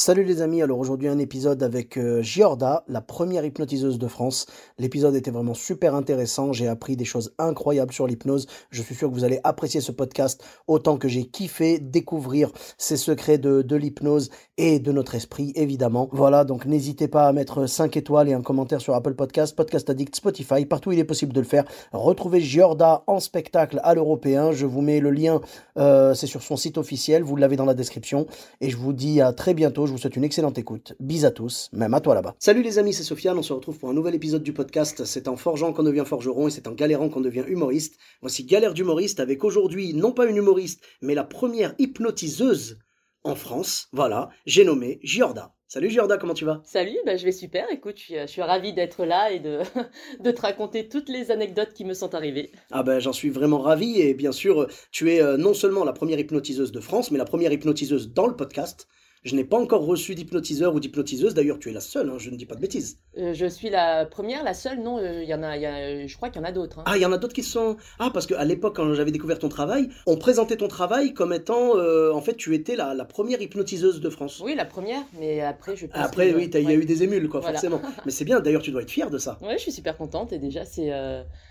Salut les amis, alors aujourd'hui un épisode avec euh, Giorda, la première hypnotiseuse de France. L'épisode était vraiment super intéressant, j'ai appris des choses incroyables sur l'hypnose. Je suis sûr que vous allez apprécier ce podcast autant que j'ai kiffé découvrir ces secrets de l'hypnose et de notre esprit évidemment. Voilà, donc n'hésitez pas à mettre 5 étoiles et un commentaire sur Apple Podcast, Podcast Addict, Spotify, partout où il est possible de le faire. Retrouvez Giorda en spectacle à l'Européen, je vous mets le lien, euh, c'est sur son site officiel, vous l'avez dans la description et je vous dis à très bientôt. Je vous souhaite une excellente écoute. Bis à tous, même à toi là-bas. Salut les amis, c'est Sofiane. On se retrouve pour un nouvel épisode du podcast. C'est en forgeant qu'on devient forgeron et c'est en galérant qu'on devient humoriste. Voici Galère d'humoriste avec aujourd'hui, non pas une humoriste, mais la première hypnotiseuse en France. Voilà, j'ai nommé Giorda. Salut Giorda, comment tu vas? Salut, bah, je vais super. Écoute, je suis, je suis ravie d'être là et de, de te raconter toutes les anecdotes qui me sont arrivées. Ah ben j'en suis vraiment ravi et bien sûr tu es euh, non seulement la première hypnotiseuse de France, mais la première hypnotiseuse dans le podcast. Je n'ai pas encore reçu d'hypnotiseur ou d'hypnotiseuse. D'ailleurs, tu es la seule, hein, je ne dis pas de bêtises. Euh, je suis la première, la seule, non, euh, il y en a, il y a- je crois qu'il y en a d'autres. hein. Ah, il y en a d'autres qui sont. Ah, parce qu'à l'époque, quand j'avais découvert ton travail, on présentait ton travail comme étant. euh, en fait, tu étais la, la première hypnotiseuse de France. Oui, la première, mais après, je pense Après, que- oui, il y a eu des émules, quoi, Voilà. forcément. Mais c'est bien, d'ailleurs, tu dois être fier de ça. Ouais, je suis super contente et déjà, c'est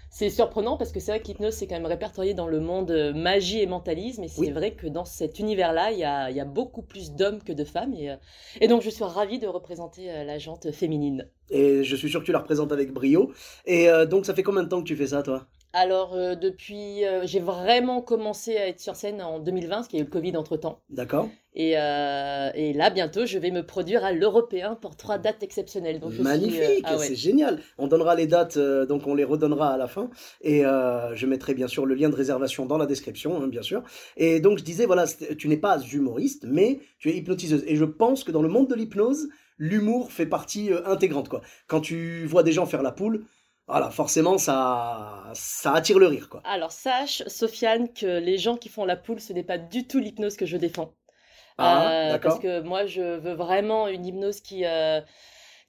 c'est surprenant parce que c'est vrai que l'hypnose, c'est quand même répertorié dans le monde euh, magie et mentalisme. Et c'est Oui. vrai que dans cet univers-là, il y a, il y a beaucoup plus d'hommes que de femmes. Et, euh, et donc, je suis ravie de représenter euh, la jante féminine. Et je suis sûr que tu la représentes avec brio. Et euh, donc, ça fait combien de temps que tu fais ça, toi? Alors, euh, depuis. euh, j'ai vraiment commencé à être sur scène en 2020, parce qu'il y a eu le Covid entre temps. D'accord Et, euh, et là, bientôt, je vais me produire à l'Européen pour trois dates exceptionnelles. Donc, je suis, Magnifique, ah ouais. c'est génial. On donnera les dates, donc on les redonnera à la fin. Et je mettrai bien sûr le lien de réservation dans la description, hein, bien sûr. Et donc je disais, voilà, tu n'es pas humoriste, mais tu es hypnotiseuse. Et je pense que dans le monde de l'hypnose, l'humour fait partie intégrante. Quoi. Quand tu vois des gens faire la poule, voilà, forcément, ça, ça attire le rire. Quoi. Alors, sache, Sofiane, que les gens qui font la poule, ce n'est pas du tout l'hypnose que je défends. Ah, Euh, parce que moi, je veux vraiment une hypnose qui, euh,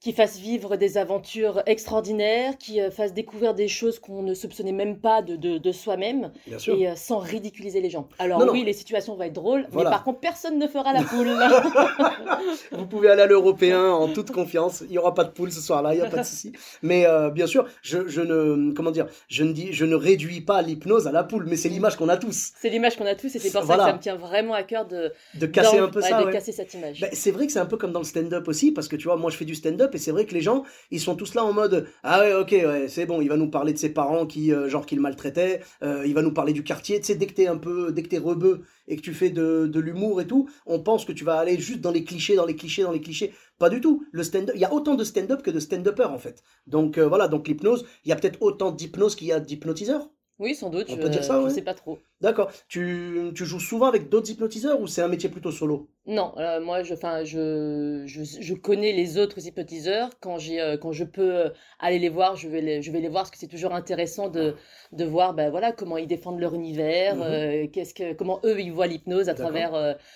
qui fasse vivre des aventures extraordinaires, qui euh, fasse découvrir des choses qu'on ne soupçonnait même pas de, de, de soi-même, et euh, sans ridiculiser les gens. Alors Non, non. oui, les situations vont être drôles, Voilà. mais par contre, personne ne fera la poule. Vous pouvez aller à l'européen en toute confiance. Il n'y aura pas de poule ce soir-là, il n'y a pas de souci. Mais euh, bien sûr, je, je ne comment dire, je ne dis, je ne réduis pas l'hypnose à la poule, mais c'est l'image qu'on a tous. c'est l'image qu'on a tous, et c'est pour Voilà. ça que ça me tient vraiment à cœur de, De casser un peu ouais, ça. de ouais. casser cette image. Ben, c'est vrai que c'est un peu comme dans le stand-up aussi, parce que tu vois, moi je fais du stand-up et c'est vrai que les gens, ils sont tous là en mode Ah ouais, ok, ouais, c'est bon, il va nous parler de ses parents qui, euh, genre, qui le maltraitaient, euh, il va nous parler du quartier. Tu sais, dès que t'es un peu, dès que t'es rebeu et que tu fais de, de l'humour et tout, on pense que tu vas aller juste dans les clichés, dans les clichés, dans les clichés. Pas du tout. Le stand-up, il y a autant de stand-up que de stand-uppers en fait. Donc euh, voilà, donc l'hypnose, il y a peut-être autant d'hypnose qu'il y a d'hypnotiseurs. Oui, sans doute, on je, peut dire ça, je ouais. sais pas trop. D'accord. Tu, tu joues souvent avec d'autres hypnotiseurs ou c'est un métier plutôt solo? Non, euh, moi, je, je, je, je connais les autres hypnotiseurs. Quand j'ai, euh, quand je peux euh, aller les voir, je vais les, je vais les voir parce que c'est toujours intéressant de, de voir, ben voilà, comment ils défendent leur univers, Mhm. euh, qu'est-ce que, comment eux ils voient l'hypnose à travers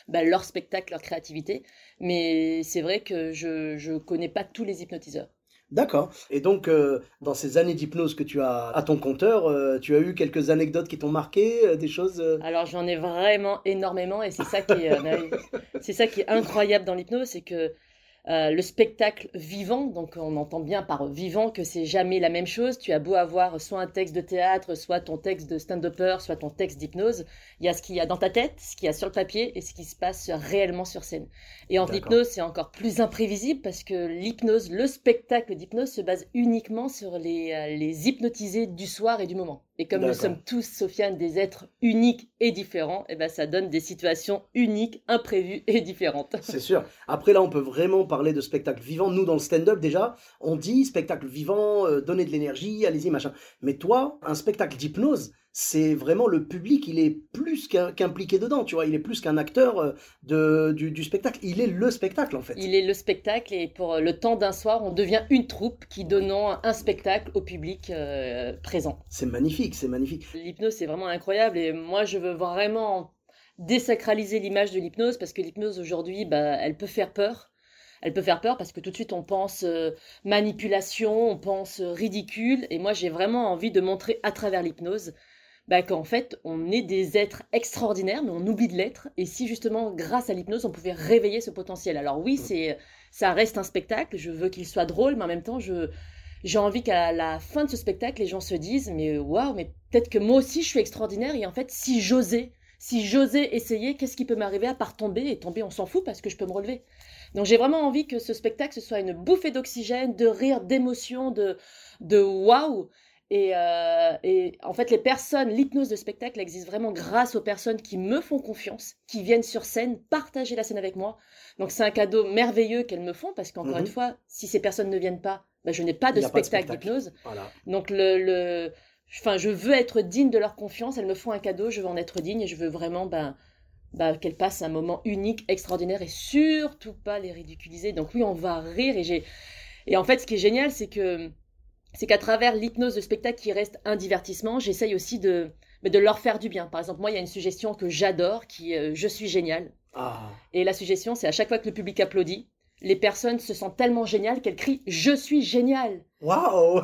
ben, leur spectacle, leur créativité. Mais c'est vrai que je, je connais pas tous les hypnotiseurs. D'accord. Et donc, euh, dans ces années d'hypnose que tu as à ton compteur, euh, tu as eu quelques anecdotes qui t'ont marqué, euh, des choses. Alors j'en ai vraiment énormément et c'est ça qui est, bah c'est ça qui est incroyable dans l'hypnose, c'est que euh, le spectacle vivant, donc on entend bien par vivant que c'est jamais la même chose. Tu as beau avoir soit un texte de théâtre, soit ton texte de stand-upper, soit ton texte d'hypnose, il y a ce qu'il y a dans ta tête, ce qu'il y a sur le papier et ce qui se passe réellement sur scène. Et en hypnose, c'est encore plus imprévisible parce que l'hypnose, le spectacle d'hypnose se base uniquement sur les, euh, les hypnotisés du soir et du moment. Et comme nous sommes tous, Sofiane, des êtres uniques et différents, et ben ça donne des situations uniques, imprévues et différentes. C'est sûr. Après, là, on peut vraiment parler de spectacle vivant. Nous, dans le stand-up, déjà, on dit spectacle vivant, euh, donner de l'énergie, allez-y, machin. Mais toi, un spectacle d'hypnose, c'est vraiment le public, il est plus qu'impliqué dedans, tu vois, il est plus qu'un acteur euh, de, du, du spectacle, il est le spectacle en fait. Il est le spectacle et pour le temps d'un soir, on devient une troupe qui donnant un spectacle au public euh, présent. C'est magnifique, c'est magnifique. L'hypnose, c'est vraiment incroyable et moi, je veux vraiment désacraliser l'image de l'hypnose parce que l'hypnose aujourd'hui, bah, elle peut faire peur. Elle peut faire peur parce que tout de suite on pense euh, manipulation, on pense euh, ridicule et moi j'ai vraiment envie de montrer à travers l'hypnose bah, qu'en fait on est des êtres extraordinaires mais on oublie de l'être et si justement grâce à l'hypnose on pouvait réveiller ce potentiel. Alors oui, c'est ça reste un spectacle, je veux qu'il soit drôle mais en même temps je j'ai envie qu'à la fin de ce spectacle les gens se disent mais waouh, mais peut-être que moi aussi je suis extraordinaire et en fait si j'osais si j'osais essayer, qu'est-ce qui peut m'arriver à part tomber? Et tomber, on s'en fout parce que je peux me relever. Donc j'ai vraiment envie que ce spectacle ce soit une bouffée d'oxygène, de rire, d'émotion, de, de waouh. Et, euh, et en fait, les personnes, l'hypnose de spectacle existe vraiment grâce aux personnes qui me font confiance, qui viennent sur scène partager la scène avec moi. Donc c'est un cadeau merveilleux qu'elles me font parce qu'encore Mhm. une fois, si ces personnes ne viennent pas, ben, je n'ai pas de pas spectacle spectacle. d'hypnose. Voilà. Donc le, le, enfin, je veux être digne de leur confiance. Elles me font un cadeau, je veux en être digne et je veux vraiment ben, ben, qu'elles passent un moment unique, extraordinaire et surtout pas les ridiculiser. Donc oui, on va rire et j'ai et en fait, ce qui est génial, c'est que c'est qu'à travers l'hypnose de spectacle qui reste un divertissement, j'essaye aussi de de leur faire du bien. Par exemple, moi, il y a une suggestion que j'adore, qui est euh, je suis génial. Ah, Et la suggestion, c'est à chaque fois que le public applaudit, les personnes se sentent tellement géniales qu'elles crient je suis génial. waouh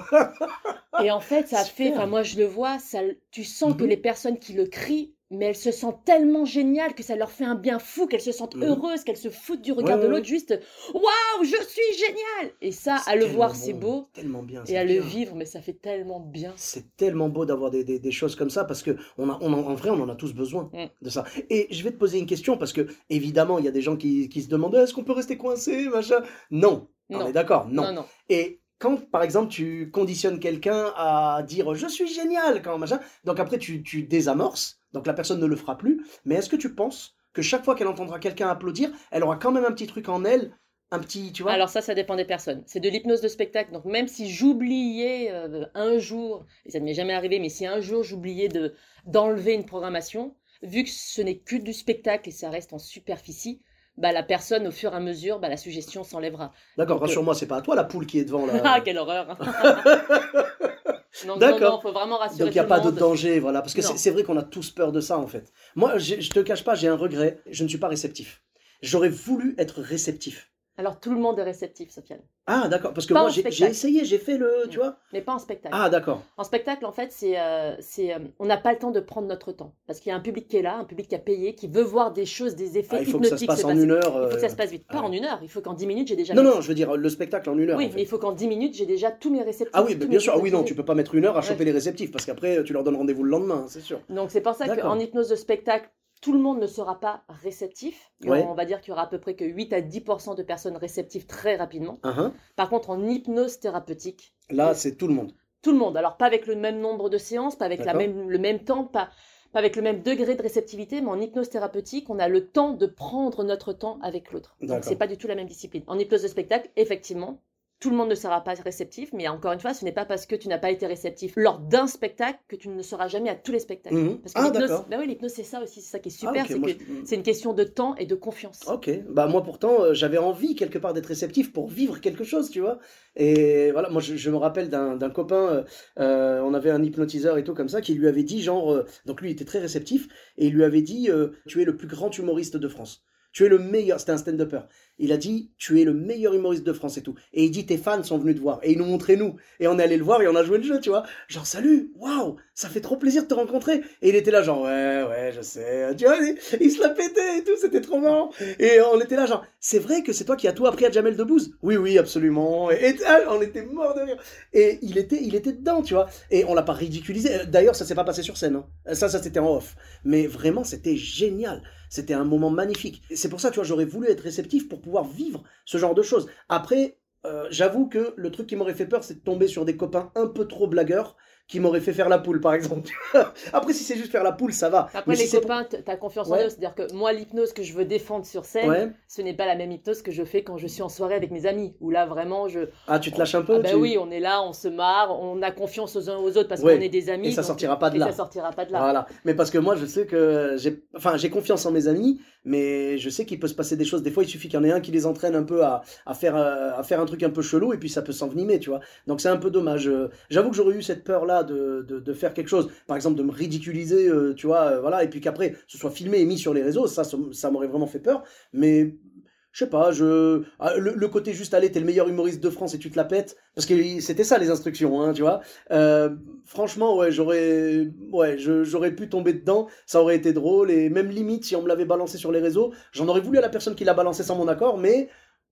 Et en fait, ça fait, enfin moi je le vois, ça, tu sens que Mhm. les personnes qui le crient, mais elles se sentent tellement géniales que ça leur fait un bien fou, qu'elles se sentent Mhm. heureuses, qu'elles se foutent du regard Ouais, de l'autre, juste waouh, je suis génial. Et ça, à le voir, bon, c'est beau, Tellement bien. et à le vivre, mais ça fait tellement bien. C'est tellement beau d'avoir des, des- des choses comme ça parce que on a, on en, en vrai, on en a tous besoin Mm. de ça. Et je vais te poser une question parce que évidemment, il y a des gens qui, qui se demandent est-ce qu'on peut rester coincé, machin? Non, on est d'accord, non. non, non. Et quand, par exemple, tu conditionnes quelqu'un à dire je suis génial, quand machin, donc après tu, tu désamorces, donc la personne ne le fera plus. Mais est-ce que tu penses que chaque fois qu'elle entendra quelqu'un applaudir, elle aura quand même un petit truc en elle, un petit, tu vois? Alors ça, ça dépend des personnes. C'est de l'hypnose de spectacle. Donc même si j'oubliais euh, un jour, et ça ne m'est jamais arrivé, mais si un jour j'oubliais de d'enlever une programmation, vu que ce n'est que du spectacle et ça reste en superficie, bah la personne au fur et à mesure, bah la suggestion s'enlèvera. D'accord, euh, rassure-moi, c'est pas à toi la poule qui est devant là. Ah quelle horreur Non, D'accord. non, faut vraiment rassurer Donc il n'y a pas de danger, voilà. Parce que c'est c'est vrai qu'on a tous peur de ça, en fait. Moi, je te cache pas, j'ai un regret. Je ne suis pas réceptif. J'aurais voulu être réceptif. Alors tout le monde est réceptif, Sofiane, Ah, d'accord. Parce que Pas moi, j'ai essayé, j'ai fait le. Tu Mm. vois mais pas en spectacle. Ah, d'accord. En spectacle, en fait, c'est, euh, c'est, euh, on n'a pas le temps de prendre notre temps. Parce qu'il y a un public qui est là, un public qui a payé, qui veut voir des choses, des effets Ah, il faut que ça se hypnotiques passe se en une heure. Il faut que ça euh, se passe vite. Pas ouais. en une heure. Il faut qu'en 10 minutes, j'ai déjà. Non, non, je veux dire, le spectacle en une heure. Oui, en fait. mais il faut qu'en 10 minutes, j'ai déjà tous mes réceptifs. Ah oui, mais bien sûr. Ah oui, non, tu peux pas mettre une heure à choper les réceptifs parce qu'après, tu leur donnes rendez-vous le lendemain, c'est sûr. Donc c'est pour ça qu'en hypnose de spectacle, tout le monde ne sera pas réceptif. Ouais. On va dire qu'il y aura à peu près que 8 à 10% de personnes réceptives très rapidement. Uhum. Par contre, en hypnose thérapeutique, Là, c'est tout le monde. tout le monde. Alors pas avec le même nombre de séances, pas avec la même, le même temps, pas, pas avec le même degré de réceptivité, mais en hypnose thérapeutique, on a le temps de prendre notre temps avec l'autre. Donc c'est pas du tout la même discipline. En hypnose de spectacle, effectivement, tout le monde ne sera pas réceptif, mais encore une fois, ce n'est pas parce que tu n'as pas été réceptif lors d'un spectacle que tu ne seras jamais à tous les spectacles. Mhm. Parce que Ah, l'hypnose, bah oui, l'hypnose c'est ça aussi, c'est ça qui est Ah, super, c'est que je- c'est une question de temps et de confiance. Ok, bah moi pourtant euh, j'avais envie quelque part d'être réceptif pour vivre quelque chose, tu vois. Et voilà, moi je, je me rappelle d'un copain, euh, euh, on avait un hypnotiseur et tout comme ça, qui lui avait dit genre, euh, donc lui il était très réceptif, et il lui avait dit, tu es le plus grand humoriste de France. Tu es le meilleur, c'était un stand-upper. Il a dit, tu es le meilleur humoriste de France et tout. Et il dit, tes fans sont venus te voir. Et ils nous montraient nous. Et on est allé le voir et on a joué le jeu, tu vois. Genre, salut, waouh, ça fait trop plaisir de te rencontrer. Et il était là, genre, ouais, ouais, je sais. Tu vois, il, se la pétait et tout, c'était trop marrant. Et on était là, genre, c'est vrai que c'est toi qui as tout appris à Jamel Debbouze? Oui, oui, absolument. Et, et, ah, on était mort de rire. Et il était, il était dedans, tu vois. Et on l'a pas ridiculisé. D'ailleurs, ça s'est pas passé sur scène. hein. Ça, ça c'était en off. Mais vraiment, c'était génial. C'était un moment magnifique. Et C'est pour ça, tu vois, j'aurais voulu être réceptif pour pouvoir vivre ce genre de choses. Après, euh, j'avoue que le truc qui m'aurait fait peur, c'est de tomber sur des copains un peu trop blagueurs qui m'aurait fait faire la poule, par exemple. Après, si c'est juste faire la poule, ça va. Après, Mais les si copains, tu as confiance en eux. C'est-à-dire que moi, l'hypnose que je veux défendre sur scène, Ouais. ce n'est pas la même hypnose que je fais quand je suis en soirée avec mes amis. Où là, vraiment, je. Ah, tu te lâches un peu Ah ben tu- oui, on est là, on se marre, on a confiance aux uns aux autres parce Ouais. qu'on est des amis. Et ça donc- sortira pas de et là. ça sortira pas de là. Voilà. Mais parce que moi, je sais que j'ai, enfin, j'ai confiance en mes amis, mais je sais qu'il peut se passer des choses. Des fois, il suffit qu'il y en ait un qui les entraîne un peu à, à faire, euh, à faire un truc un peu chelou, et puis ça peut s'envenimer, tu vois. Donc c'est un peu dommage. Euh, J'avoue que j'aurais eu cette peur-là de, faire quelque chose, par exemple de me ridiculiser, euh, tu vois, euh, voilà, et puis qu'après ce soit filmé et mis sur les réseaux, ça, ça, m'aurait vraiment fait peur. Mais je sais pas, je ah, le, côté juste aller, t'es le meilleur humoriste de France et tu te la pètes, parce que c'était ça les instructions, hein, tu vois. Euh, franchement, ouais, j'aurais, ouais, j'aurais pu tomber dedans, ça aurait été drôle et même limite si on me l'avait balancé sur les réseaux, j'en aurais voulu à la personne qui l'a balancé sans mon accord, mais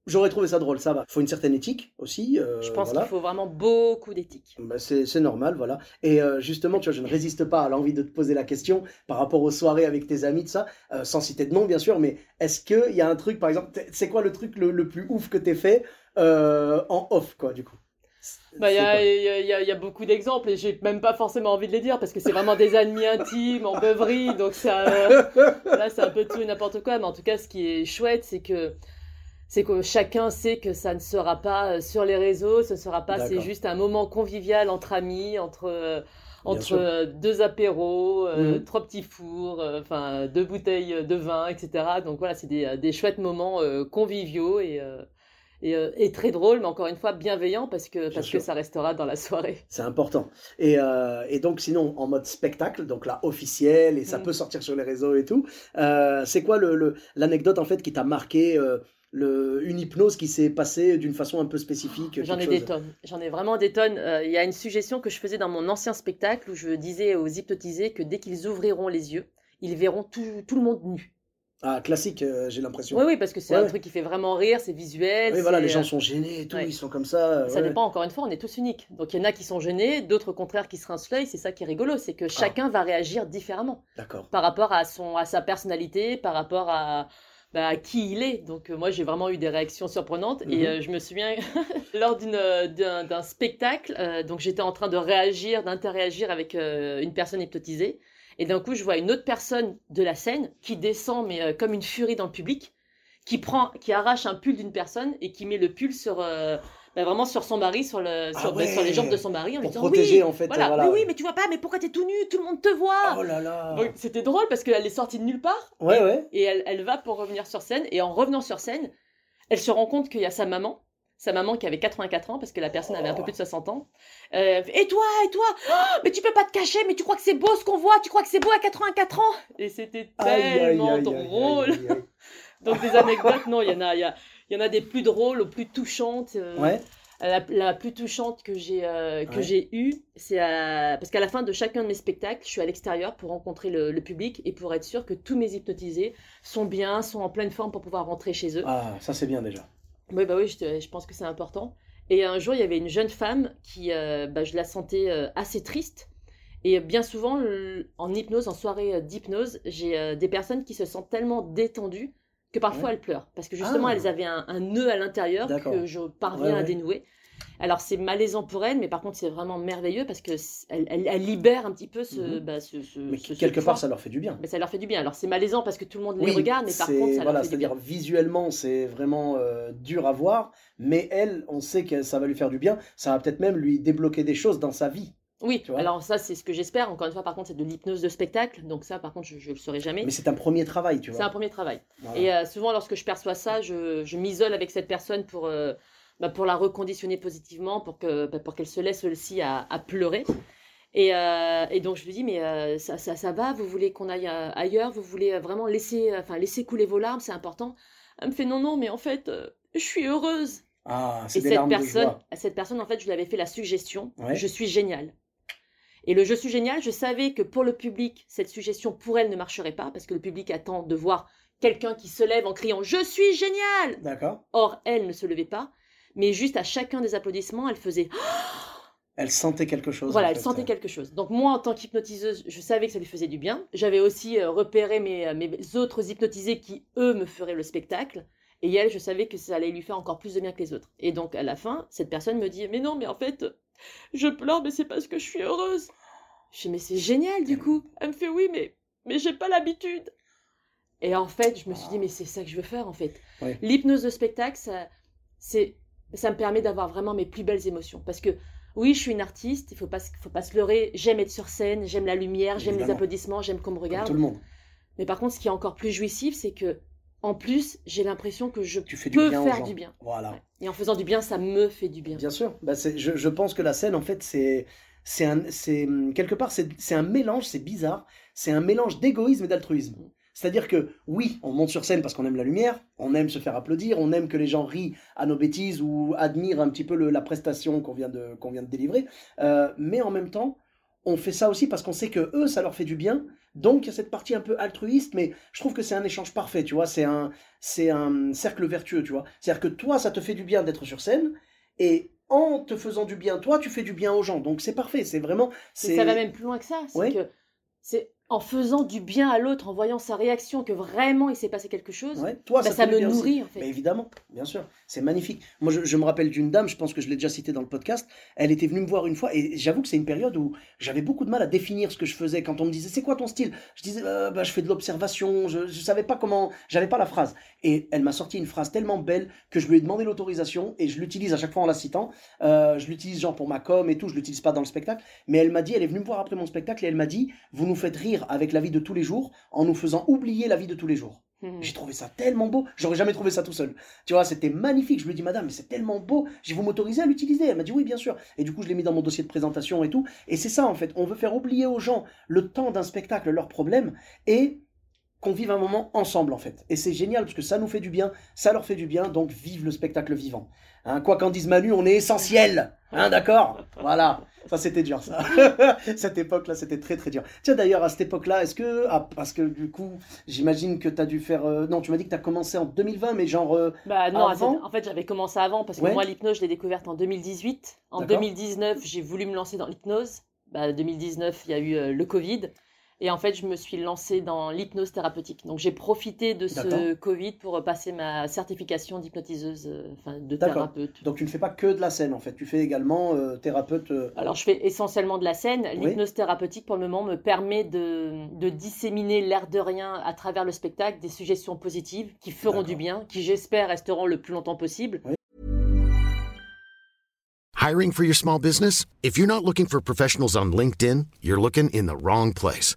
j'aurais trouvé ça drôle, ça va. Faut une certaine éthique aussi. euh, Je pense voilà. qu'il faut vraiment beaucoup d'éthique. Bah, c'est normal, voilà. Et euh, justement, tu vois, je ne résiste pas à l'envie de te poser la question par rapport aux soirées avec tes amis, de ça, euh, sans citer de nom, bien sûr, mais est-ce qu'il y a un truc, par exemple, t'es- c'est quoi le truc le, le plus ouf que t'aies fait en off, quoi, du coup? Bah, Il y, a, quoi? il y a- il y a- il y a beaucoup d'exemples et j'ai même pas forcément envie de les dire parce que c'est vraiment des amis intimes en beuverie donc ça, euh, là c'est un peu tout et n'importe quoi mais en tout cas ce qui est chouette c'est que c'est que chacun sait que ça ne sera pas euh, sur les réseaux, ce sera pas, c'est juste un moment convivial entre amis, entre entre euh, deux apéros, euh, Mhm. trois petits fours, euh, enfin deux bouteilles de vin, etc. Donc voilà, c'est des, des chouettes moments euh, conviviaux et et, et très drôles, mais encore une fois bienveillants parce que parce sûr. que ça restera dans la soirée. C'est important. Et, et donc, sinon, en mode spectacle, donc là, officiel, et ça Mm. peut sortir sur les réseaux et tout, c'est quoi le- le- l'anecdote, en fait, qui t'a marqué le, une hypnose qui s'est passée d'une façon un peu spécifique J'en ai des tonnes. J'en ai vraiment des tonnes. Euh, Il y a une suggestion que je faisais dans mon ancien spectacle où je disais aux hypnotisés que dès qu'ils ouvriront les yeux, ils verront tout, tout le monde nu. Ah, classique, euh, j'ai l'impression. Oui, oui, parce que c'est Ouais, un ouais. truc qui fait vraiment rire, c'est visuel. Oui, voilà, les gens euh, sont gênés et tout, ouais. ils sont comme ça. Ça dépend, encore une fois, on est tous uniques. Donc il y en a qui sont gênés, d'autres au contraire qui se rincent l'œil. C'est ça qui est rigolo, c'est Ah. que chacun va réagir différemment D'accord. par rapport à, son, à sa personnalité, par rapport à, bah, à qui il est. Donc euh, moi j'ai vraiment eu des réactions surprenantes Mhm. et euh, je me souviens lors euh, d'un, spectacle, euh, donc j'étais en train de réagir, d'interagir avec une personne hypnotisée et d'un coup je vois une autre personne de la scène qui descend mais comme une furie dans le public, qui prend, qui arrache un pull d'une personne et qui met le pull sur bah, vraiment sur son mari, sur, le, Ah bah, sur les jambes de son mari en lui disant protéger, oui, en fait, voilà, voilà. mais oui mais tu vois pas, mais pourquoi t'es tout nu, tout le monde te voit. Oh là c'était drôle parce qu'elle est sortie de nulle part. Ouais, et, ouais. Et elle, elle va pour revenir sur scène. Et en revenant sur scène, elle se rend compte qu'il y a sa maman. Sa maman qui avait 84 ans parce que la personne avait un peu plus de 60 ans. Euh, et toi, et toi Oh, Mais tu peux pas te cacher, mais tu crois que c'est beau ce qu'on voit Tu crois que c'est beau à 84 ans? Et c'était tellement aïe, aïe, drôle. aïe. Donc des anecdotes, non, il y en a, il y, a, il y en a des plus drôles aux plus touchantes. euh, Ouais. la, la plus touchante que j'ai euh, que Ouais. j'ai eue, c'est parce qu'à la fin de chacun de mes spectacles, je suis à l'extérieur pour rencontrer le, le public et pour être sûr que tous mes hypnotisés sont bien, sont en pleine forme pour pouvoir rentrer chez eux. Ah, ça c'est bien déjà. Oui, bah oui, je, pense que c'est important. Et un jour, il y avait une jeune femme qui, euh, bah, je la sentais assez triste. Et bien souvent, en hypnose, en soirée d'hypnose, j'ai des personnes qui se sentent tellement détendues que parfois Ouais. elles pleurent. Parce que justement, Ah. elles avaient un, un nœud à l'intérieur que je parviens Ouais, à dénouer. Alors c'est malaisant pour elles, mais par contre c'est vraiment merveilleux parce que elles libèrent un petit peu ce, Mhm. bah, ce, ce- Mais ce- quelque part, ça leur fait du bien. Mais ça leur fait du bien. Alors c'est malaisant parce que tout le monde les regarde, mais par contre ça voilà, leur fait du bien. c'est-à-dire visuellement, c'est vraiment euh, dur à voir, mais elle, on sait que ça va lui faire du bien. Ça va peut-être même lui débloquer des choses dans sa vie. Oui, alors ça c'est ce que j'espère. Encore une fois, par contre, c'est de l'hypnose de spectacle. Donc ça, par contre, je ne le saurai jamais. Mais c'est un premier travail, tu C'est vois. un premier travail. Voilà. Et euh, souvent, lorsque je perçois ça, je, je m'isole avec cette personne pour, euh, bah, pour la reconditionner positivement, pour bah, pour qu'elle se laisse aussi à, à pleurer. Et, euh, et donc je lui dis mais ça, ça, ça va, vous voulez qu'on aille ailleurs, vous voulez vraiment laisser, enfin laisser couler vos larmes, c'est important. Elle me fait non non mais en fait je suis heureuse. Ah, Et c'est des cette larmes de personne, joie. cette personne en fait je lui avais fait la suggestion, Ouais. je suis géniale. Et le je suis génial, je savais que pour le public, cette suggestion pour elle ne marcherait pas parce que le public attend de voir quelqu'un qui se lève en criant Je suis génial D'accord. Or, elle ne se levait pas, mais juste à chacun des applaudissements, elle faisait Elle sentait quelque chose. Voilà, en elle sentait quelque chose. Donc, moi, en tant qu'hypnotiseuse, je savais que ça lui faisait du bien. J'avais aussi euh, repéré mes, euh, mes autres hypnotisés qui, eux, me feraient le spectacle. Et elle, je savais que ça allait lui faire encore plus de bien que les autres. Et donc, à la fin, cette personne me dit Mais non, mais en fait, je pleure, mais c'est parce que je suis heureuse. Je dis, mais c'est génial du coup. Elle me fait, oui, mais, mais j'ai pas l'habitude. Et en fait, je me suis dit, mais c'est ça que je veux faire en fait. Ouais. L'hypnose de spectacle, ça, c'est, ça me permet d'avoir vraiment mes plus belles émotions. Parce que oui, je suis une artiste, il faut pas, faut pas se leurrer. J'aime être sur scène, j'aime la lumière, j'aime les applaudissements, j'aime qu'on me Comme regarde. tout le monde. Mais par contre, ce qui est encore plus jouissif, c'est que en plus, j'ai l'impression que je Tu fais du peux bien aux faire du bien. Voilà. Ouais. Et en faisant du bien, ça me fait du bien. Bien sûr. Bah, c'est- je, je pense que la scène, en fait, c'est. C'est un, c'est quelque part, c'est c'est un mélange, c'est bizarre, c'est un mélange d'égoïsme et d'altruisme. C'est-à-dire que oui, on monte sur scène parce qu'on aime la lumière, on aime se faire applaudir, on aime que les gens rient à nos bêtises ou admirent un petit peu le- la prestation qu'on vient de qu'on vient de délivrer. Euh, mais en même temps, on fait ça aussi parce qu'on sait que eux, ça leur fait du bien. Donc il y a cette partie un peu altruiste, mais je trouve que c'est un échange parfait, tu vois. C'est un c'est un cercle vertueux, tu vois. C'est-à-dire que toi, ça te fait du bien d'être sur scène, et en te faisant du bien, toi, tu fais du bien aux gens. Donc c'est parfait. C'est vraiment. C'est ça va même plus loin que ça. C'est Ouais. que c'est en faisant du bien à l'autre, en voyant sa réaction, que vraiment il s'est passé quelque chose, Ouais, toi, bah, ça, ça, me nourrit en fait. Mais évidemment, bien sûr, c'est magnifique. Moi, je, je me rappelle d'une dame, je pense que je l'ai déjà citée dans le podcast. Elle était venue me voir une fois, et j'avoue que c'est une période où j'avais beaucoup de mal à définir ce que je faisais. Quand on me disait, c'est quoi ton style? Je disais, Euh, bah, je fais de l'observation, je, je savais pas comment, j'avais pas la phrase. Et elle m'a sorti une phrase tellement belle que je lui ai demandé l'autorisation, et je l'utilise à chaque fois en la citant. Euh, je l'utilise genre pour ma com et tout, je l'utilise pas dans le spectacle. Mais elle m'a dit, elle est venue me voir après mon spectacle, et elle m'a dit, vous nous faites rire avec la vie de tous les jours, en nous faisant oublier la vie de tous les jours. Mhm. J'ai trouvé ça tellement beau, j'aurais jamais trouvé ça tout seul. Tu vois, c'était magnifique. Je lui ai dit, madame, mais c'est tellement beau, j'ai vous m'autorisez à l'utiliser. Elle m'a dit, oui, bien sûr. Et du coup, je l'ai mis dans mon dossier de présentation et tout. Et c'est ça, en fait. On veut faire oublier aux gens le temps d'un spectacle, leurs problèmes, et qu'on vive un moment ensemble, en fait. Et c'est génial, parce que ça nous fait du bien, ça leur fait du bien, donc vive le spectacle vivant. Hein, quoi qu'en dise Manu, on est essentiel. Hein, d'accord? Voilà. Ça, c'était dur, ça. cette époque-là, c'était très, très dur. Tiens, d'ailleurs, à cette époque-là, est-ce que... Ah, parce que, du coup, j'imagine que tu as dû faire... euh, Non, tu m'as dit que tu as commencé en 2020, mais genre... euh, Bah non, Avant en fait j'avais commencé avant parce que Ouais. moi l'hypnose je l'ai découverte en 2018. En D'accord. 2019 j'ai voulu me lancer dans l'hypnose. Bah 2019 il y a eu euh, le Covid. Et en fait je me suis lancée dans l'hypnose thérapeutique. Donc j'ai profité de ce. Covid pour passer ma certification d'hypnotiseuse, euh, enfin de thérapeute. Donc, tu ne fais pas que de la scène, en fait. Tu fais également euh, thérapeute... euh, Alors, je fais essentiellement de la scène. Oui. L'hypnose thérapeutique, pour le moment, me permet de, de disséminer l'air de rien à travers le spectacle des suggestions positives qui feront du bien, qui, j'espère, resteront le plus longtemps possible. Hiring for your small business? If you're not looking for professionals on LinkedIn, you're looking in the wrong place.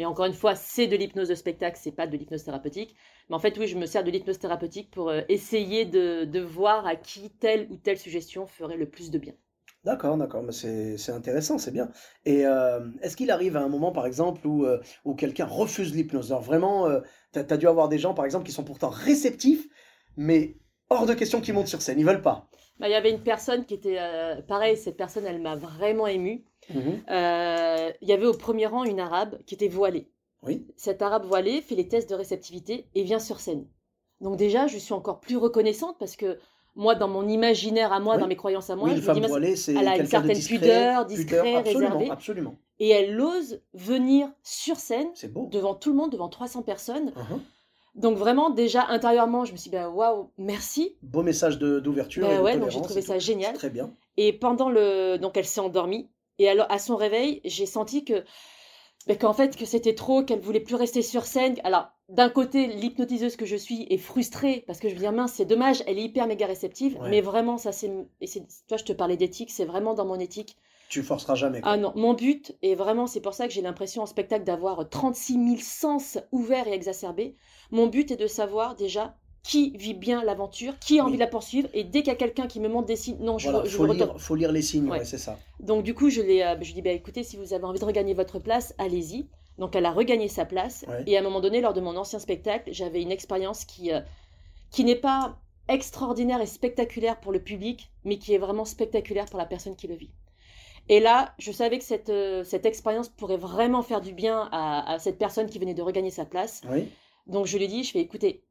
Mais encore une fois, c'est de l'hypnose de spectacle, c'est pas de l'hypnose thérapeutique. Mais en fait, oui, je me sers de l'hypnose thérapeutique pour euh, essayer de, voir à qui telle ou telle suggestion ferait le plus de bien. D'accord, d'accord, mais c'est intéressant, c'est bien. Et euh, est-ce qu'il arrive à un moment, par exemple, où, euh, où quelqu'un refuse l'hypnose? Alors vraiment, euh, t'as, t'as dû avoir des gens, par exemple, qui sont pourtant réceptifs, mais hors de question qu'ils montent sur scène, ils veulent pas. Bah, Il y avait une personne qui était... euh, pareil, cette personne, elle m'a vraiment émue. Mhm. Euh, Il y avait au premier rang une arabe qui était voilée. Oui, Cet arabe voilé fait les tests de réceptivité et vient sur scène. Donc déjà, je suis encore plus reconnaissante parce que moi, dans mon imaginaire à moi, Oui. dans mes croyances à moi, oui, je me dis, voilée, c'est elle a une certaine discret, pudeur, discret, absolument, réservé. absolument. et elle ose venir sur scène devant tout le monde, devant 300 personnes. Mhm. Donc vraiment, déjà intérieurement, je me suis dit, bah, waouh, merci. Beau message d'ouverture Bah ouais, donc j'ai trouvé ça tout. génial. Très bien. Et pendant le, donc elle s'est endormie. Et alors à son réveil, j'ai senti que, bah, qu'en fait que c'était trop, qu'elle voulait plus rester sur scène. Alors d'un côté, l'hypnotiseuse que je suis est frustrée parce que je me dis mince, c'est dommage, elle est hyper méga réceptive. Ouais. Mais vraiment, ça c'est, toi je te parlais d'éthique, c'est vraiment dans mon éthique. Tu forceras jamais. quoi. Ah non, mon but, et vraiment c'est pour ça que j'ai l'impression en spectacle d'avoir 36 000 sens ouverts et exacerbés, mon but est de savoir déjà qui vit bien l'aventure, qui a Oui. envie de la poursuivre, et dès qu'il y a quelqu'un qui me montre des signes, non, je, Voilà, je faut lire, faut lire les signes, Ouais. ouais, c'est ça. Donc du coup, je l'ai, euh, je lui dis, bah, écoutez, si vous avez envie de regagner votre place, allez-y. Donc elle a regagné sa place, Ouais. et à un moment donné, lors de mon ancien spectacle, j'avais une expérience qui, euh, qui n'est pas extraordinaire et spectaculaire pour le public, mais qui est vraiment spectaculaire pour la personne qui le vit. Et là, je savais que cette, euh, cette expérience pourrait vraiment faire du bien à, à cette personne qui venait de regagner sa place. Oui. Donc je lui ai dit, je fais écoutez,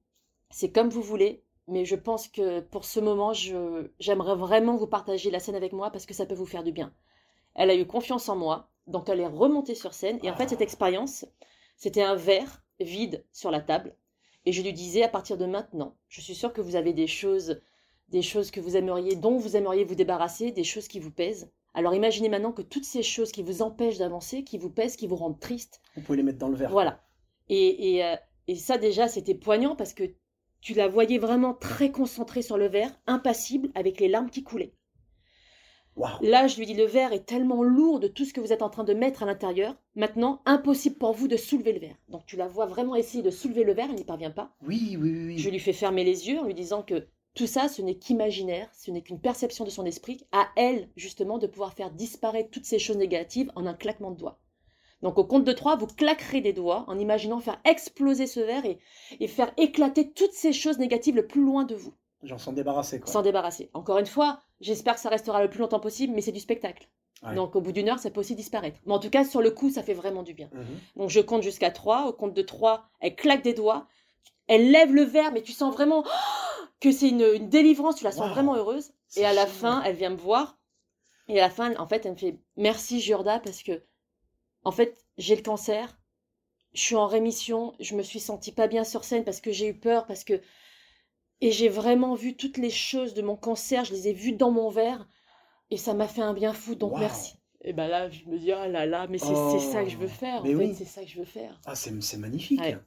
c'est comme vous voulez, mais je pense que pour ce moment, je, j'aimerais vraiment vous partager la scène avec moi parce que ça peut vous faire du bien. Elle a eu confiance en moi, donc elle est remontée sur scène. Et en fait, cette expérience, c'était un verre vide sur la table. Et je lui disais, à partir de maintenant, je suis sûre que vous avez des choses, des choses que vous aimeriez, dont vous aimeriez vous débarrasser, des choses qui vous pèsent. Alors imaginez maintenant que toutes ces choses qui vous empêchent d'avancer, qui vous pèsent, qui vous rendent triste, Vous pouvez les mettre dans le verre. voilà. Et, et, euh, et ça déjà, c'était poignant parce que tu la voyais vraiment très concentrée sur le verre, impassible, avec les larmes qui coulaient. Là, je lui dis, le verre est tellement lourd de tout ce que vous êtes en train de mettre à l'intérieur. Maintenant, impossible pour vous de soulever le verre. Donc tu la vois vraiment essayer de soulever le verre, elle n'y parvient pas. Oui, oui. oui. Je lui fais fermer les yeux en lui disant que tout ça, ce n'est qu'imaginaire, ce n'est qu'une perception de son esprit, à elle, justement, de pouvoir faire disparaître toutes ces choses négatives en un claquement de doigts. Donc au compte de trois, vous claquerez des doigts en imaginant faire exploser ce verre et, et faire éclater toutes ces choses négatives le plus loin de vous, J'en s'en débarrasser, quoi. s'en débarrasser. Encore une fois, j'espère que ça restera le plus longtemps possible, mais c'est du spectacle. Ouais. Donc au bout d'une heure, ça peut aussi disparaître. Mais en tout cas, sur le coup, ça fait vraiment du bien. Mhm. Donc je compte jusqu'à 3. Au compte de 3, elle claque des doigts. Elle lève le verre, mais tu sens vraiment que c'est une, une délivrance. Tu la sens Wow. vraiment heureuse. Et à la fin, elle vient me voir. Et à la fin, en fait, elle me fait Merci Jorda parce que, en fait, j'ai le cancer. Je suis en rémission. Je me suis sentie pas bien sur scène parce que j'ai eu peur. Parce que. Et j'ai vraiment vu toutes les choses de mon cancer. Je les ai vues dans mon verre. Et ça m'a fait un bien fou. Donc Wow. merci. Et ben là, je me dis, oh là là, mais c'est Oh. ça que je veux faire. En fait, oui. c'est ça que je veux faire. Ah, c'est c'est magnifique. Ouais.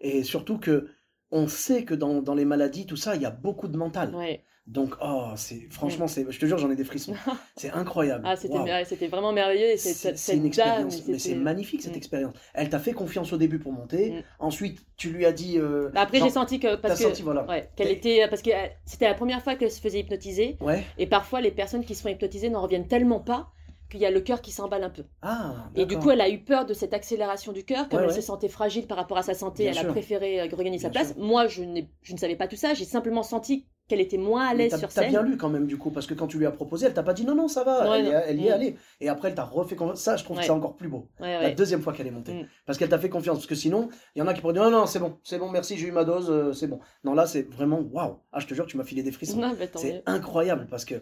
Et surtout que on sait que dans, dans les maladies, tout ça, il y a beaucoup de mental. Ouais. Donc, oh, c'est franchement, c'est, je te jure, j'en ai des frissons. C'est incroyable. Ah, c'était vraiment merveilleux. Et C'est une dame, expérience, mais c'est magnifique cette Mm. expérience. Elle t'a fait confiance au début pour monter. Mm. Ensuite, tu lui as dit. euh, Bah, après, j'ai senti que. Parce que senti, voilà. ouais, qu'elle Et- était. Parce que euh, c'était la première fois qu'elle se faisait hypnotiser. Ouais. Et parfois, les personnes qui se font hypnotiser n'en reviennent tellement pas qu'il y a le cœur qui s'emballe un peu. Ah. Et du coup, elle a eu peur de cette accélération du cœur. Comme Ouais, elle ouais. se sentait fragile par rapport à sa santé, Bien elle sûr. a préféré euh, regagner sa place. sûr. Moi, je, je ne savais pas tout ça. J'ai simplement senti qu'elle était moins à l'aise t'as, sur t'as scène. bien lu quand même du coup, parce que quand tu lui as proposé, elle t'a pas dit non, non, ça va, Ouais, elle, y non. est- elle y est allée. Et après, elle t'a refait confiance. Ça, je trouve Ouais. que c'est encore plus beau. Ouais, La deuxième fois qu'elle est montée. Mm. Parce qu'elle t'a fait confiance. Parce que sinon, il y en a qui pourraient dire non, non, c'est bon, c'est bon, merci, j'ai eu ma dose, euh, c'est bon. Non, là, c'est vraiment waouh. Ah, je te jure, tu m'as filé des frissons. C'est incroyable parce que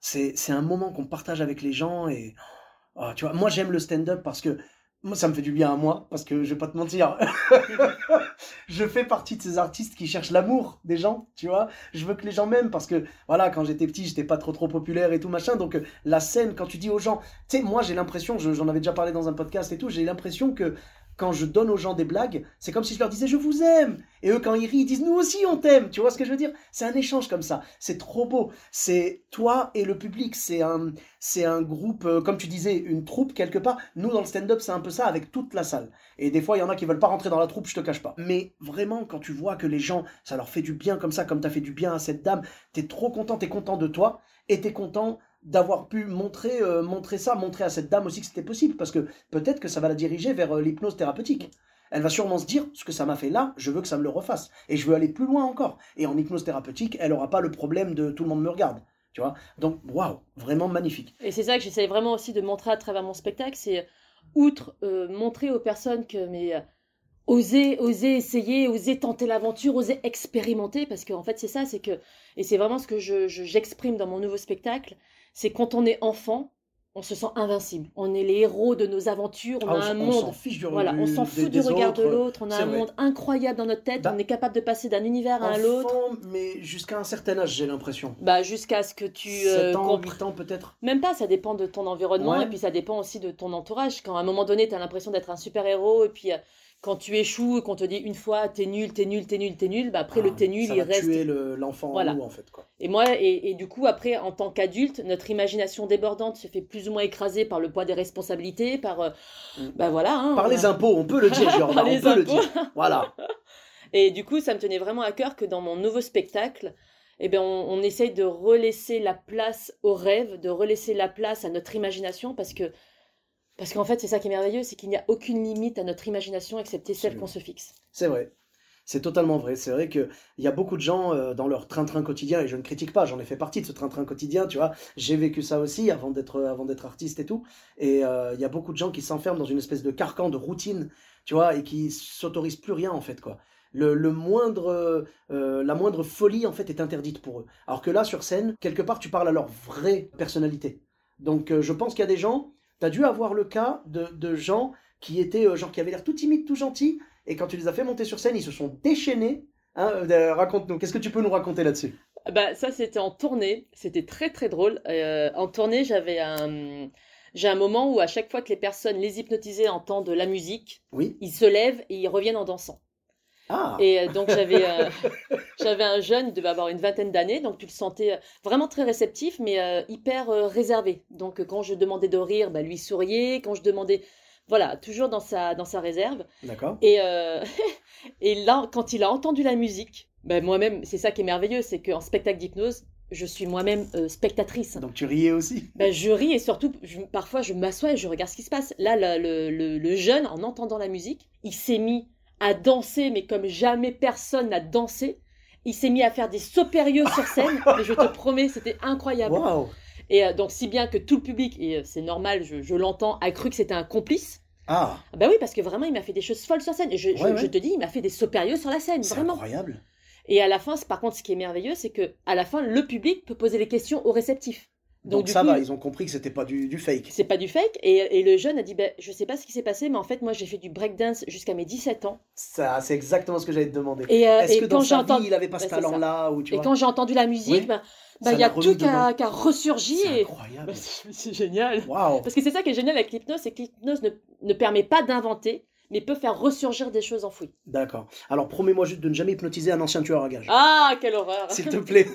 c'est, un moment qu'on partage avec les gens et ah, tu vois, moi j'aime le stand-up parce que moi ça me fait du bien à moi parce que je vais pas te mentir, je fais partie de ces artistes qui cherchent l'amour des gens, tu vois. Je veux que les gens m'aiment parce que voilà, quand j'étais petit, j'étais pas trop trop populaire et tout machin. Donc euh, la scène, quand tu dis aux gens, tu sais, moi j'ai l'impression, je- j'en avais déjà parlé dans un podcast et tout, j'ai l'impression que quand je donne aux gens des blagues, c'est comme si je leur disais je vous aime. Et eux, quand ils rient, ils disent nous aussi on t'aime. Tu vois ce que je veux dire? C'est un échange comme ça. C'est trop beau. C'est toi et le public. C'est un, un groupe, euh, comme tu disais, une troupe quelque part. Nous, dans le stand-up, c'est un peu ça avec toute la salle. Et des fois, il y en a qui veulent pas rentrer dans la troupe, je te cache pas. Mais vraiment, quand tu vois que les gens, ça leur fait du bien comme ça, comme t'as fait du bien à cette dame, t'es trop content, t'es content de toi, et t'es content d'avoir pu montrer, euh, montrer ça, montrer à cette dame aussi que c'était possible, parce que peut-être que ça va la diriger vers euh, l'hypnose thérapeutique. Elle va sûrement se dire, ce que ça m'a fait là, je veux que ça me le refasse. Et je veux aller plus loin encore. Et en hypnose thérapeutique, elle aura pas le problème de tout le monde me regarde. Tu vois? Donc, waouh, vraiment magnifique. Et c'est ça que j'essaie vraiment aussi de montrer à travers mon spectacle, c'est outre euh, montrer aux personnes que mais oser, oser essayer, oser tenter l'aventure, oser expérimenter, parce qu'en fait c'est ça, c'est que et c'est vraiment ce que je- j'exprime dans mon nouveau spectacle, c'est quand on est enfant, on se sent invincible, on est les héros de nos aventures, on Ah, a un on monde. fiche du Voilà, on s'en des- fout du regard de l'autre, on a un vrai. monde incroyable dans notre tête, Bah, on est capable de passer d'un univers à l'autre, mais jusqu'à un certain âge, j'ai l'impression. bah jusqu'à ce que tu 7 euh, ans, compr- 8 ans peut-être. Même pas, ça dépend de ton environnement Ouais. et puis ça dépend aussi de ton entourage. Quand à un moment donné, tu as l'impression d'être un super-héros et puis euh, quand tu échoues et qu'on te dit une fois t'es nul, t'es nul, t'es nul, t'es nul, bah après le Ah, t'es nul, ça il va reste. tuer le- l'enfant Voilà. en nous, en fait. Quoi. Et moi, et, et du coup, après, en tant qu'adulte, notre imagination débordante se fait plus ou moins écraser par le poids des responsabilités, par. euh, Mm. bah voilà. hein, Par on les impôts, on peut le dire, Jordan, Par on les peut le dire. Voilà. Et du coup, ça me tenait vraiment à cœur que dans mon nouveau spectacle, eh ben, on, on essaye de relaisser la place au rêve, de relaisser la place à notre imagination, parce que parce qu'en fait, c'est ça qui est merveilleux, c'est qu'il n'y a aucune limite à notre imagination excepté celle qu'on se fixe. C'est vrai. C'est totalement vrai. C'est vrai qu'il y a beaucoup de gens euh, dans leur train-train quotidien, et je ne critique pas, j'en ai fait partie de ce train-train quotidien, tu vois. J'ai vécu ça aussi avant d'être avant d'être artiste et tout. Et euh, il y a beaucoup de gens qui s'enferment dans une espèce de carcan de routine, tu vois, et qui s'autorisent plus rien en fait, quoi. Le, le moindre, euh, la moindre folie en fait est interdite pour eux. Alors que là, sur scène, quelque part, tu parles à leur vraie personnalité. Donc, euh, je pense qu'il y a des gens. T'as dû avoir le cas de, de gens qui étaient euh, genre qui avaient l'air tout timides, tout gentils, et quand tu les as fait monter sur scène, ils se sont déchaînés. Hein, euh, Raconte-nous, qu'est-ce que tu peux nous raconter là-dessus? Bah, ça, c'était en tournée. C'était très, très drôle. Euh, en tournée, j'avais un. J'ai un moment où à chaque fois que les personnes, les hypnotisées, entendent la musique, Oui. ils se lèvent et ils reviennent en dansant. Ah. Et euh, donc j'avais euh, j'avais un jeune, il devait avoir une vingtaine d'années, donc tu le sentais euh, vraiment très réceptif, mais hyper réservé. Donc quand je demandais de rire, bah, lui souriait. Quand je demandais, voilà, toujours dans sa dans sa réserve. D'accord. Et euh, et là, quand il a entendu la musique, bah, moi-même, c'est ça qui est merveilleux, c'est qu'en spectacle d'hypnose, je suis moi-même euh, spectatrice. Donc tu riais aussi Ben, je ris et surtout, je- parfois, je m'assois et je regarde ce qui se passe. Là, le- le jeune, en entendant la musique, il s'est mis à danser, mais comme jamais personne n'a dansé. Il s'est mis à faire des sauts périlleux sur scène, mais je te promets, c'était incroyable. Et euh, donc, si bien que tout le public, et euh, c'est normal, je, je l'entends, a cru que c'était un complice. Ah, Ah Bah oui, parce que vraiment, il m'a fait des choses folles sur scène. Et je, je- Ouais, ouais. je te dis, il m'a fait des sauts périlleux sur la scène, c'est vraiment. incroyable. Et à la fin, c'est- par contre, ce qui est merveilleux, c'est que à la fin, le public peut poser les questions aux réceptifs. Donc, ça coup, va, ils ont compris que c'était pas du, du fake. C'est pas du fake. Et, et le jeune a dit ben, Je sais pas ce qui s'est passé, mais en fait, moi, j'ai fait du breakdance jusqu'à mes 17 ans. Ça, c'est exactement ce que j'allais te demander. Et, euh, Est-ce et que quand dans sa entendu. vie, il avait pas ce talent-là ou tu Et vois quand j'ai entendu la musique, Oui. ben, Ça ben, il y a tout qui a, dedans. qui a ressurgi. C'est Et... incroyable. C'est c'est génial. Parce que c'est ça qui est génial avec l'hypnose c'est que l'hypnose ne, ne permet pas d'inventer, mais peut faire ressurgir des choses enfouies. D'accord. Alors promets-moi juste de ne jamais hypnotiser un ancien tueur à gages. Ah, quelle horreur S'il te plaît.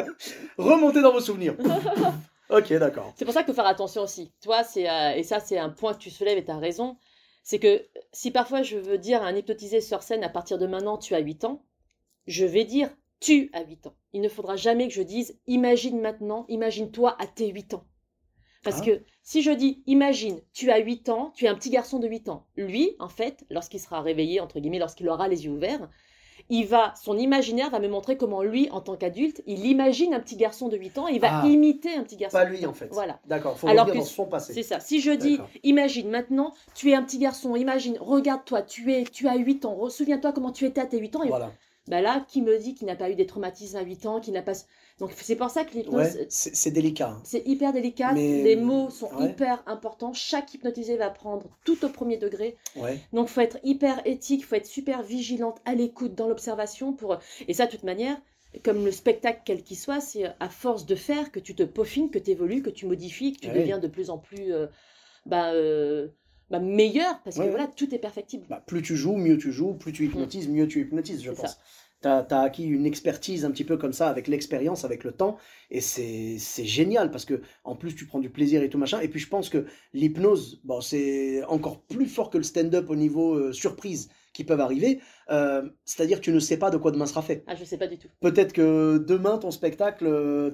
Remontez dans vos souvenirs. ok, d'accord. C'est pour ça qu'il faut faire attention aussi. Toi, c'est euh, et ça, c'est un point que tu soulèves et tu as raison. C'est que si parfois je veux dire à un hypnotisé sur scène à partir de maintenant, tu as 8 ans, je vais dire tu as 8 ans. Il ne faudra jamais que je dise imagine maintenant, imagine-toi à tes 8 ans. Parce Ah. que si je dis imagine, tu as 8 ans, tu es un petit garçon de 8 ans. Lui, en fait, lorsqu'il sera réveillé, entre guillemets, lorsqu'il aura les yeux ouverts, il va, son imaginaire va me montrer comment lui, en tant qu'adulte, il imagine un petit garçon de 8 ans et il va Ah. imiter un petit garçon. Pas de lui 8 ans. en fait. Voilà. D'accord, faut Alors que dans son passé. C'est ça. Si je dis, imagine maintenant, tu es un petit garçon, imagine, regarde-toi, tu es, tu as 8 ans, souviens-toi comment tu étais à tes 8 ans. Et Voilà. Bah là, qui me dit qu'il n'a pas eu des traumatismes à 8 ans, qu'il n'a pas. Donc c'est pour ça que l'hypnose, Ouais, c'est c'est délicat. hein. c'est hyper délicat. Mais- Les mots sont ouais. hyper importants. Chaque hypnotisé va prendre tout au premier degré. Ouais. Donc faut être hyper éthique, faut être super vigilante à l'écoute, dans l'observation. pour Et ça, de toute manière, comme le spectacle quel qu'il soit, c'est à force de faire que tu te peaufines, que tu évolues, que tu modifies, que tu Ouais. deviens de plus en plus euh, bah, euh, bah, meilleur, parce que voilà, tout est perfectible. Bah, plus tu joues, mieux tu joues, plus tu hypnotises, mieux tu hypnotises, je pense. ça. Tu as, acquis une expertise un petit peu comme ça, avec l'expérience, avec le temps, et c'est génial, parce que en plus tu prends du plaisir et tout machin, et puis je pense que l'hypnose, bon, c'est encore plus fort que le stand-up au niveau euh, surprise qui peuvent arriver, euh, c'est-à-dire que tu ne sais pas de quoi demain sera fait. Ah, je sais pas du tout. Peut-être que demain, ton spectacle,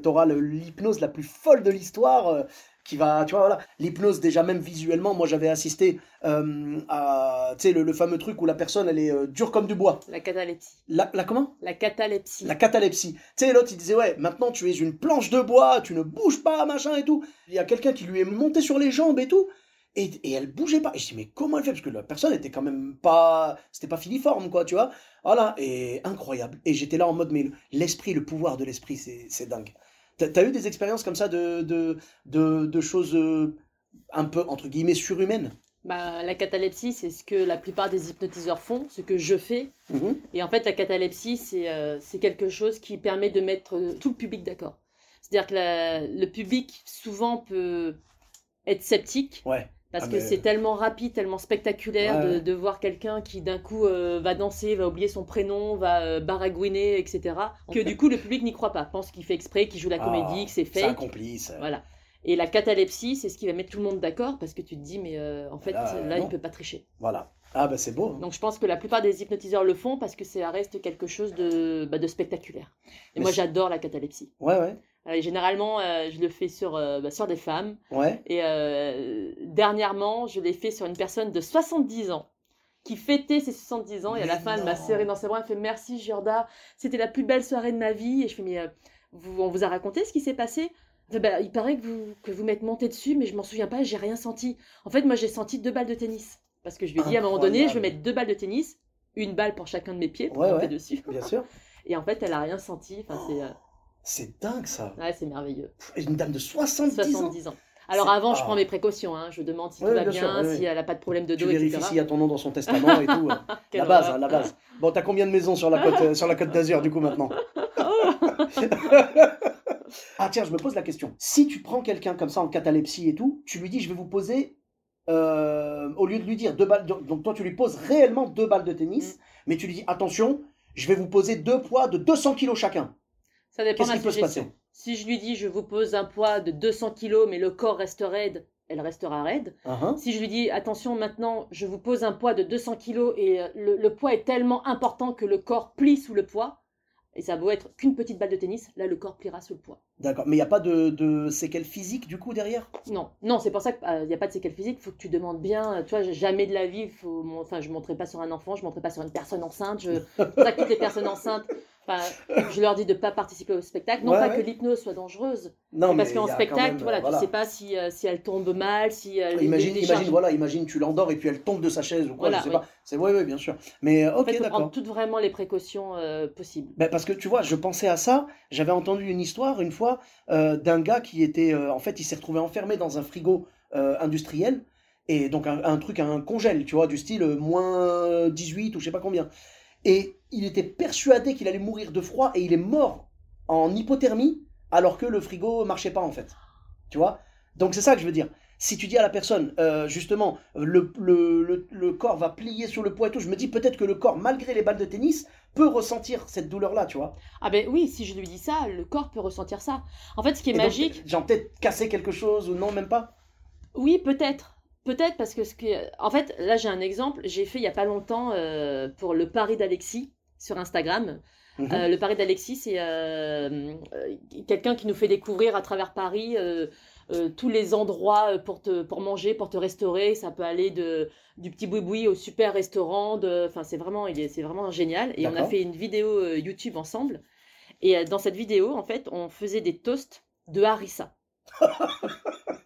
tu auras l'hypnose la plus folle de l'histoire. Qui va, tu vois, voilà, l'hypnose déjà même visuellement, moi j'avais assisté euh, à, tu sais, le, le fameux truc où la personne elle est euh, dure comme du bois. La catalepsie. La, la comment? La catalepsie. La catalepsie. Tu sais, l'autre il disait, ouais, maintenant tu es une planche de bois, tu ne bouges pas, machin et tout. Il y a quelqu'un qui lui est monté sur les jambes et tout. Et, et elle bougeait pas. Et je dis, mais comment elle fait? Parce que la personne était quand même pas. C'était pas filiforme, quoi, tu vois. Voilà, et incroyable. Et j'étais là en mode, mais l'esprit, le pouvoir de l'esprit, c'est dingue. T'as eu des expériences comme ça de, de, de, de choses euh, un peu, entre guillemets, surhumaines? Bah, la catalepsie, c'est ce que la plupart des hypnotiseurs font, ce que je fais. Mhm. Et en fait, la catalepsie, c'est euh, quelque chose qui permet de mettre euh, tout le public d'accord. C'est-à-dire que la- le public, souvent, peut être sceptique Ouais. Parce Ah, que mais- c'est tellement rapide, tellement spectaculaire Ouais, de, ouais. de voir quelqu'un qui, d'un coup, euh, va danser, va oublier son prénom, va euh, baragouiner, etc. Que du coup, le public n'y croit pas, pense qu'il fait exprès, qu'il joue la comédie, Ah, que c'est C'est fake. accompli, ça. Voilà. Et la catalepsie, c'est ce qui va mettre tout le monde d'accord parce que tu te dis, mais euh, en fait, Là, là, il non. peut pas tricher. Voilà. Ah, bah c'est beau. hein. Donc je pense que la plupart des hypnotiseurs le font parce que ça reste quelque chose de, bah, de spectaculaire. Et Mais moi c'est- j'adore la catalepsie. Ouais, ouais. Euh, généralement euh, je le fais sur, euh, bah, sur des femmes. Ouais. Et dernièrement je l'ai fait sur une personne de 70 ans qui fêtait ses 70 ans. Et à la fin, elle m'a serré dans ses bras. Elle fait Merci, Giorda. C'était la plus belle soirée de ma vie. Et je fais Mais vous, on vous a raconté ce qui s'est passé? Bah, Il paraît que vous, que vous m'êtes monté dessus, mais je m'en souviens pas. J'ai rien senti. En fait, moi, j'ai senti deux balles de tennis. Parce que je lui ai dit à un moment donné, je vais mettre deux balles de tennis, une balle pour chacun de mes pieds pour Ouais, monter ouais. dessus. Bien sûr. Et en fait, elle a rien senti. Enfin, c'est C'est dingue ça. ouais, c'est merveilleux. Une dame de 70, ans. 70 ans. Alors C'est- avant, je ah. prends mes précautions. hein. Je demande si Ouais, tout va bien bien, sûr, ouais, si elle n'a pas de problème de Tu dos, vérifies etc. s'il y a ton nom dans son testament et tout. la base, hein, la base. Bon, t'as combien de maisons sur la côte, euh, sur la côte d'Azur du coup maintenant Ah tiens, je me pose la question. Si tu prends quelqu'un comme ça en catalepsie et tout, tu lui dis je vais vous poser, euh, au lieu de lui dire deux balles, de- donc toi tu lui poses réellement deux balles de tennis, Mm. mais tu lui dis attention, je vais vous poser deux poids de 200 kilos chacun. Ça dépend de qui la peut se suggestion. passer Si je lui dis je vous pose un poids de 200 kg mais le corps reste raide, elle restera raide. Uhum. Si je lui dis attention maintenant je vous pose un poids de 200 kg et euh, le, le poids est tellement important que le corps plie sous le poids, et ça beau être qu'une petite balle de tennis, là le corps pliera sous le poids. D'accord, mais il n'y a pas de, de séquelles physiques du coup derrière? Non, non, c'est pour ça qu'il n'y a pas de séquelles physiques. Il faut que tu demandes bien. euh, Tu vois, jamais de la vie. Faut, enfin, je ne monterai pas sur un enfant, je ne monterai pas sur une personne enceinte. Je, c'est pour ça que toutes les personnes enceintes, enfin, je leur dis de ne pas participer au spectacle. Non Ouais, pas ouais. que l'hypnose soit dangereuse, Non, parce mais qu'en y a spectacle, même, voilà, euh, tu sais pas si, euh, si elle tombe mal, si elle Imagine, les décharge. imagine, voilà, imagine tu l'endors et puis elle tombe de sa chaise ou quoi, Voilà, je sais oui. pas. C'est ouais, ouais, bien sûr. Mais euh, En ok, fait, il faut d'accord. prendre toutes vraiment les précautions euh, possibles. Ben, parce que tu vois, je pensais à ça. J'avais entendu une histoire une fois euh, d'un gars qui était, euh, en fait, il s'est retrouvé enfermé dans un frigo euh, industriel et donc un, un truc, un congèle, tu vois, du style euh, moins 18 ou je sais pas combien. Et il était persuadé qu'il allait mourir de froid et il est mort en hypothermie alors que le frigo marchait pas en fait. Tu vois? Donc c'est ça que je veux dire. Si tu dis à la personne, euh, justement, le, le, le, le corps va plier sur le poids et tout, je me dis peut-être que le corps, malgré les balles de tennis, peut ressentir cette douleur-là, tu vois. Ah ben oui, si je lui dis ça, le corps peut ressentir ça. En fait, ce qui est Et magique, Genre peut-être casser quelque chose ou non, même pas? Oui, peut-être. Peut-être parce que ce que. En fait, là, j'ai un exemple. J'ai fait il y a pas longtemps euh, pour le pari d'Alexis sur Instagram. Mhm. Euh, le pari d'Alexis, c'est euh, quelqu'un qui nous fait découvrir à travers Paris tous les endroits pour, te, pour manger, pour te restaurer. Ça peut aller de, du petit boui-boui au super restaurant. de- Enfin, c'est vraiment, il est- c'est vraiment génial. Et on a fait une vidéo YouTube ensemble. Et dans cette vidéo, en fait, on faisait des toasts de harissa.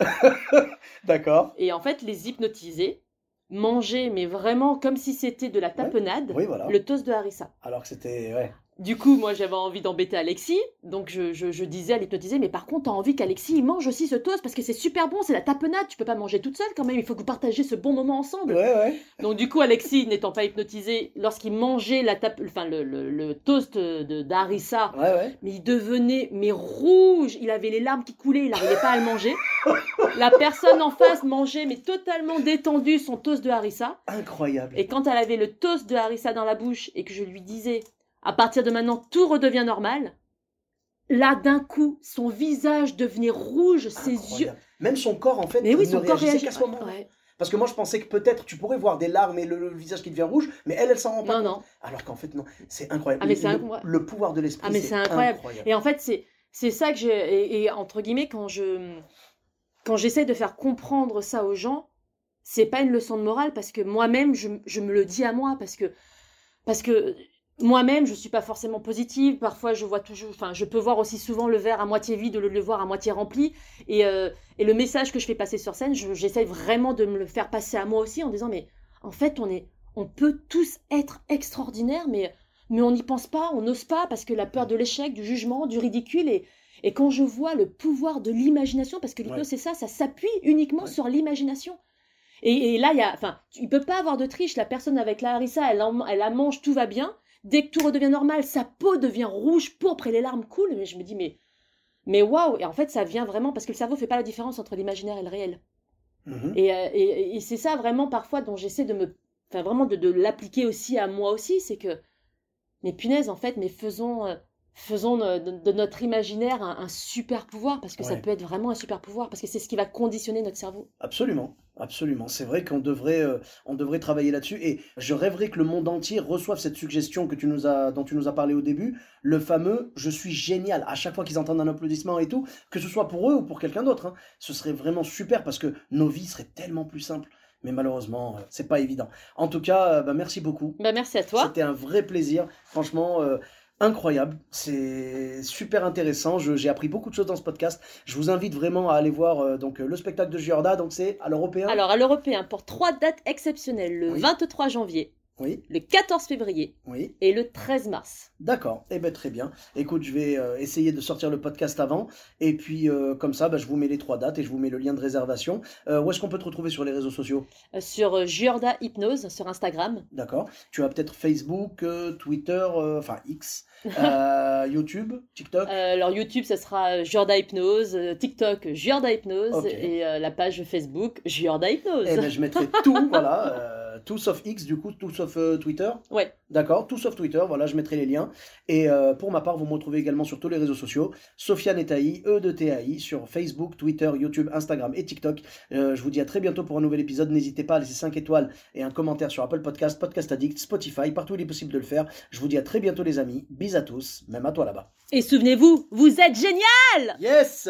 D'accord. Et en fait, les hypnotiser, manger, mais vraiment comme si c'était de la tapenade, Oui, voilà. le toast de harissa. Alors que c'était. Ouais. Du coup, moi, j'avais envie d'embêter Alexis, donc je, je- je disais à l'hypnotiser, mais par contre, t'as envie qu'Alexis mange aussi ce toast parce que c'est super bon, c'est la tapenade, tu peux pas manger toute seule quand même, il faut que vous partagez ce bon moment ensemble. Ouais, ouais. Donc du coup, Alexis, n'étant pas hypnotisé, lorsqu'il mangeait la tape, enfin le, le, le toast de d'harissa, Ouais, ouais. mais il devenait mais rouge, il avait les larmes qui coulaient, il n'arrivait pas à le manger. La personne en face mangeait mais totalement détendu son toast de harissa. Incroyable. Et quand elle avait le toast de harissa dans la bouche et que je lui disais à partir de maintenant tout redevient normal, là d'un coup son visage devenait rouge, ses yeux. Même son corps, en fait, Mais oui, ne son corps réagissait réagit. qu'à ce moment. Ouais. Parce que moi, je pensais que peut-être tu pourrais voir des larmes et le, le visage qui devient rouge, mais elle, elle s'en rend pas Non, compte. non. Alors qu'en fait, non. C'est incroyable. Ah, mais c'est le, incroyable. le pouvoir de l'esprit. Ah, mais c'est incroyable. incroyable. Et en fait, c'est c'est ça que j'ai et, et entre guillemets quand je quand j'essaie de faire comprendre ça aux gens, c'est pas une leçon de morale parce que moi-même je, je me le dis à moi parce que parce que moi-même je suis pas forcément positive. Parfois je vois toujours, enfin je peux voir aussi souvent le verre à moitié vide lieu de le voir à moitié rempli. Et euh, et le message que je fais passer sur scène, je- j'essaie vraiment de me le faire passer à moi aussi en disant mais en fait on est on peut tous être extraordinaires mais mais on n'y pense pas, on n'ose pas parce que la peur de l'échec, du jugement, du ridicule. Et, et quand je vois le pouvoir de l'imagination, parce que l'hypnose Ouais. c'est ça, ça s'appuie uniquement Ouais. sur l'imagination. Et, et là, il y a, enfin, il peut pas avoir de triche. La personne avec la harissa, elle, en- elle la mange, tout va bien. Dès que tout redevient normal, sa peau devient rouge, pourpre et les larmes coulent. Mais je me dis, mais, mais waouh Et en fait, ça vient vraiment parce que le cerveau fait pas la différence entre l'imaginaire et le réel. Mhm. Et, euh, et- et c'est ça vraiment parfois dont j'essaie de me, enfin vraiment de, de l'appliquer aussi à moi aussi, c'est que, mais punaise en fait, mais faisons, euh, faisons de, de notre imaginaire un, un super pouvoir parce que ça peut être vraiment un super pouvoir parce que c'est ce qui va conditionner notre cerveau. Absolument, absolument. C'est vrai qu'on devrait, euh, on devrait travailler là-dessus. Et je rêverais que le monde entier reçoive cette suggestion que tu nous as, dont tu nous as parlé au début, le fameux "je suis génial" à chaque fois qu'ils entendent un applaudissement et tout, que ce soit pour eux ou pour quelqu'un d'autre. hein. Ce serait vraiment super parce que nos vies seraient tellement plus simples. mais malheureusement, euh, c'est pas évident. En tout cas, euh, bah, merci beaucoup. Bah, merci à toi. C'était un vrai plaisir. Franchement, euh, incroyable. C'est super intéressant. Je- J'ai appris beaucoup de choses dans ce podcast. Je vous invite vraiment à aller voir euh, donc, euh, le spectacle de Giorda. Donc, c'est à l'européen Alors, à l'européen, pour trois dates exceptionnelles, le Oui. 23 janvier, Oui, le 14 février oui. et le 13 mars. D'accord. Eh ben très bien. Écoute, je vais euh, essayer de sortir le podcast avant. Et puis, euh, comme ça, bah, je vous mets les trois dates et je vous mets le lien de réservation. Euh, où est-ce qu'on peut te retrouver sur les réseaux sociaux? Sur Giorda Hypnose sur Instagram. D'accord. Tu as peut-être Facebook, Twitter, enfin X, YouTube, TikTok? Alors YouTube, ce sera Giorda Hypnose, TikTok, Giorda Hypnose et la page Facebook Giorda Hypnose. Eh ben, je mettrai tout, voilà, tout sauf X, du coup, tout sauf euh, Twitter. Ouais. D'accord, tout sauf Twitter, voilà, je mettrai les liens. Et euh, pour ma part, vous me retrouvez également sur tous les réseaux sociaux, Sofiane Etaï, E de TAI, sur Facebook, Twitter, YouTube, Instagram et TikTok. Euh, je vous dis à très bientôt pour un nouvel épisode. N'hésitez pas à laisser 5 étoiles et un commentaire sur Apple Podcast, Podcast Addict, Spotify, partout où il est possible de le faire. Je vous dis à très bientôt les amis, bis à tous, même à toi là-bas. Et souvenez-vous, vous êtes génial Yes